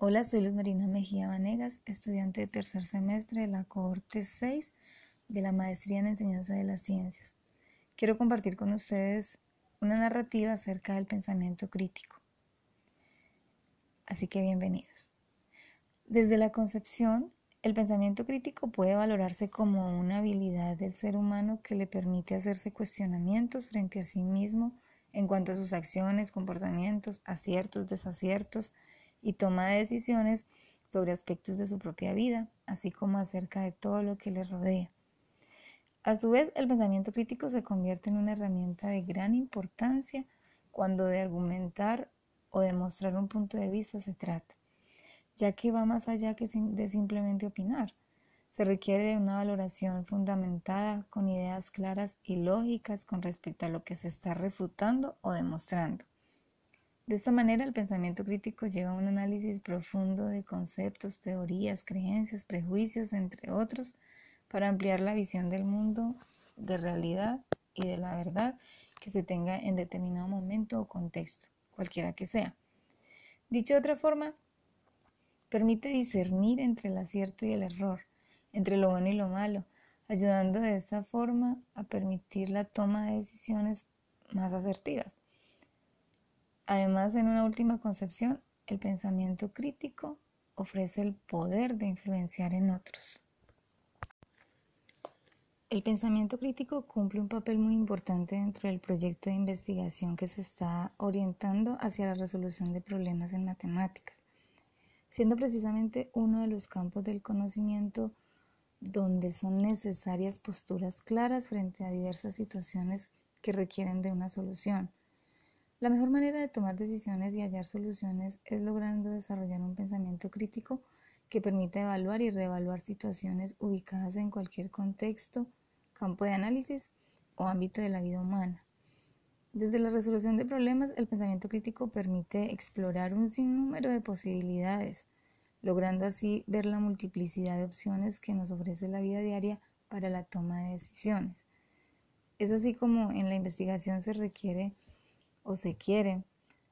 Hola, soy Luz Marina Mejía Vanegas, estudiante de tercer semestre de la cohorte 6 de la Maestría en Enseñanza de las Ciencias. Quiero compartir con ustedes una narrativa acerca del pensamiento crítico. Así que bienvenidos. Desde la concepción, el pensamiento crítico puede valorarse como una habilidad del ser humano que le permite hacerse cuestionamientos frente a sí mismo en cuanto a sus acciones, comportamientos, aciertos, desaciertos, y toma de decisiones sobre aspectos de su propia vida, así como acerca de todo lo que le rodea. A su vez, el pensamiento crítico se convierte en una herramienta de gran importancia cuando de argumentar o demostrar un punto de vista se trata, ya que va más allá que de simplemente opinar. Se requiere una valoración fundamentada con ideas claras y lógicas con respecto a lo que se está refutando o demostrando. De esta manera, el pensamiento crítico lleva a un análisis profundo de conceptos, teorías, creencias, prejuicios, entre otros, para ampliar la visión del mundo, de realidad y de la verdad que se tenga en determinado momento o contexto, cualquiera que sea. Dicho de otra forma, permite discernir entre el acierto y el error, entre lo bueno y lo malo, ayudando de esta forma a permitir la toma de decisiones más asertivas. Además, en una última concepción, el pensamiento crítico ofrece el poder de influenciar en otros. El pensamiento crítico cumple un papel muy importante dentro del proyecto de investigación que se está orientando hacia la resolución de problemas en matemáticas, siendo precisamente uno de los campos del conocimiento donde son necesarias posturas claras frente a diversas situaciones que requieren de una solución la mejor manera de tomar decisiones y hallar soluciones es logrando desarrollar un pensamiento crítico que permita evaluar y reevaluar situaciones ubicadas en cualquier contexto, campo de análisis o ámbito de la vida humana. Desde la resolución de problemas, el pensamiento crítico permite explorar un sinnúmero de posibilidades, logrando así ver la multiplicidad de opciones que nos ofrece la vida diaria para la toma de decisiones. Es así como en la investigación se requiere o se quiere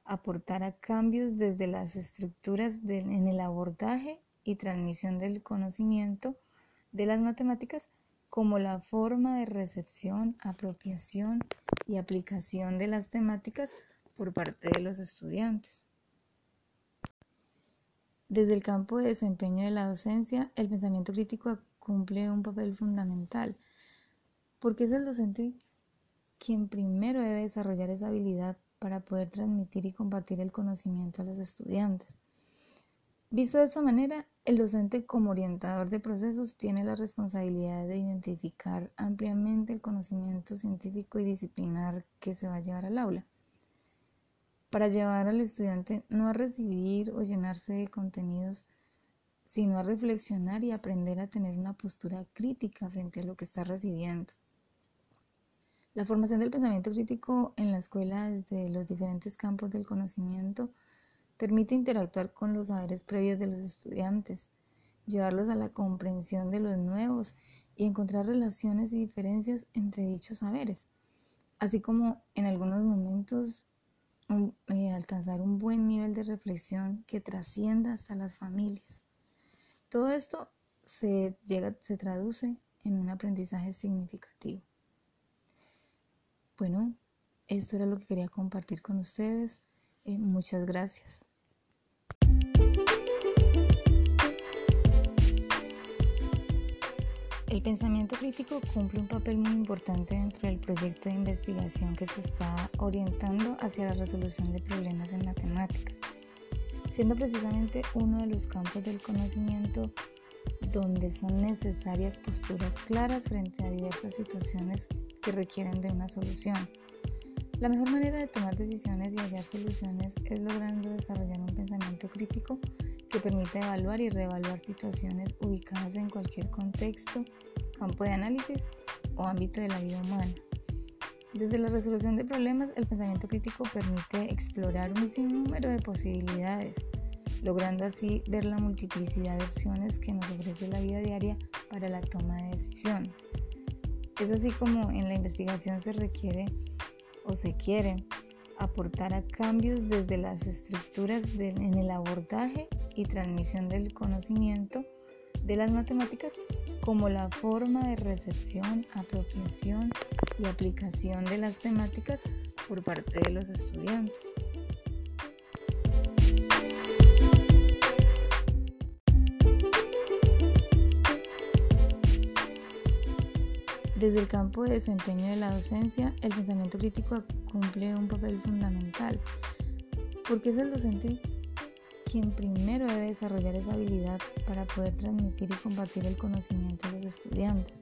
aportar a cambios desde las estructuras en el abordaje y transmisión del conocimiento de las matemáticas como la forma de recepción, apropiación y aplicación de las temáticas por parte de los estudiantes. Desde el campo de desempeño de la docencia, el pensamiento crítico cumple un papel fundamental, porque es el docente quien primero debe desarrollar esa habilidad para poder transmitir y compartir el conocimiento a los estudiantes. Visto de esta manera, el docente como orientador de procesos tiene la responsabilidad de identificar ampliamente el conocimiento científico y disciplinar que se va a llevar al aula, para llevar al estudiante no a recibir o llenarse de contenidos, sino a reflexionar y aprender a tener una postura crítica frente a lo que está recibiendo. La formación del pensamiento crítico en la escuela desde los diferentes campos del conocimiento permite interactuar con los saberes previos de los estudiantes, llevarlos a la comprensión de los nuevos y encontrar relaciones y diferencias entre dichos saberes, así como en algunos momentos eh, alcanzar un buen nivel de reflexión que trascienda hasta las familias. Todo esto se, llega, se traduce en un aprendizaje significativo. Bueno, esto era lo que quería compartir con ustedes. Eh, muchas gracias. El pensamiento crítico cumple un papel muy importante dentro del proyecto de investigación que se está orientando hacia la resolución de problemas en matemáticas, siendo precisamente uno de los campos del conocimiento donde son necesarias posturas claras frente a diversas situaciones requieren de una solución. La mejor manera de tomar decisiones y hallar soluciones es logrando desarrollar un pensamiento crítico que permita evaluar y reevaluar situaciones ubicadas en cualquier contexto, campo de análisis o ámbito de la vida humana. Desde la resolución de problemas, el pensamiento crítico permite explorar un sinnúmero de posibilidades, logrando así ver la multiplicidad de opciones que nos ofrece la vida diaria para la toma de decisiones. Es así como en la investigación se requiere o se quiere aportar a cambios desde las estructuras en el abordaje y transmisión del conocimiento de las matemáticas como la forma de recepción, apropiación y aplicación de las temáticas por parte de los estudiantes. Desde el campo de desempeño de la docencia, el pensamiento crítico cumple un papel fundamental, porque es el docente quien primero debe desarrollar esa habilidad para poder transmitir y compartir el conocimiento a los estudiantes.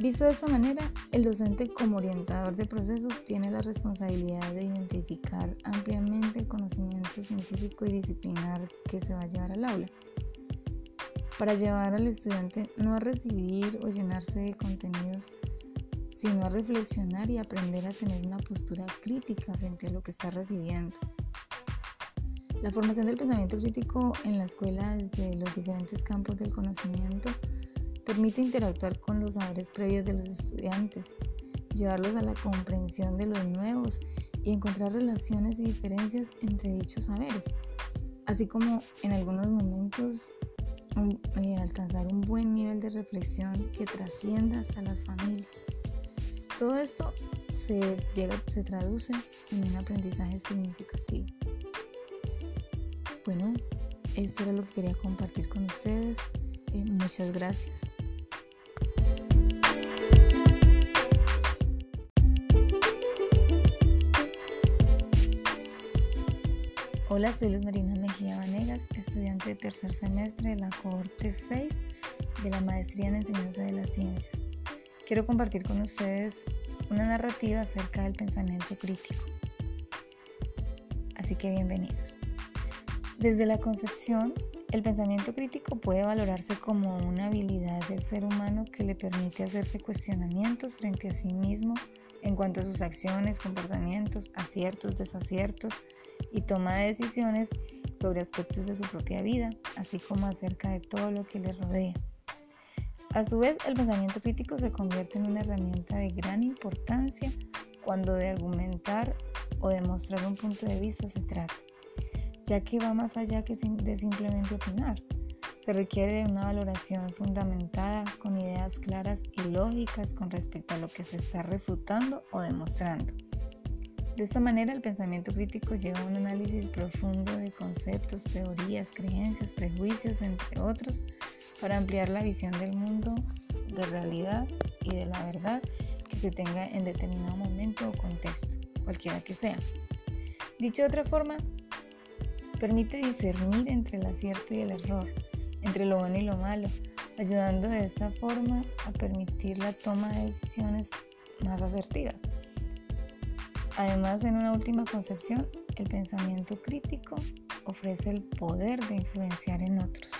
Visto de esta manera, el docente como orientador de procesos tiene la responsabilidad de identificar ampliamente el conocimiento científico y disciplinar que se va a llevar al aula para llevar al estudiante no a recibir o llenarse de contenidos, sino a reflexionar y aprender a tener una postura crítica frente a lo que está recibiendo. La formación del pensamiento crítico en la escuela desde los diferentes campos del conocimiento permite interactuar con los saberes previos de los estudiantes, llevarlos a la comprensión de los nuevos y encontrar relaciones y diferencias entre dichos saberes, así como en algunos momentos eh, alcanzar un buen nivel de reflexión que trascienda hasta las familias. Todo esto se, llega, se traduce en un aprendizaje significativo. Bueno, esto era lo que quería compartir con ustedes. Eh, muchas gracias. Hola, soy Luz Marina Mejía Vanegas, estudiante de tercer semestre de la cohorte 6 de la Maestría en Enseñanza de las Ciencias. Quiero compartir con ustedes una narrativa acerca del pensamiento crítico. Así que bienvenidos. Desde la concepción, el pensamiento crítico puede valorarse como una habilidad del ser humano que le permite hacerse cuestionamientos frente a sí mismo en cuanto a sus acciones, comportamientos, aciertos, desaciertos, y toma de decisiones sobre aspectos de su propia vida, así como acerca de todo lo que le rodea. A su vez, el pensamiento crítico se convierte en una herramienta de gran importancia cuando de argumentar o demostrar un punto de vista se trata, ya que va más allá que de simplemente opinar. Se requiere una valoración fundamentada con ideas claras y lógicas con respecto a lo que se está refutando o demostrando. De esta manera, el pensamiento crítico lleva a un análisis profundo de conceptos, teorías, creencias, prejuicios, entre otros, para ampliar la visión del mundo, de realidad y de la verdad que se tenga en determinado momento o contexto, cualquiera que sea. Dicho de otra forma, permite discernir entre el acierto y el error, entre lo bueno y lo malo, ayudando de esta forma a permitir la toma de decisiones más asertivas. Además, en una última concepción, el pensamiento crítico ofrece el poder de influenciar en otros.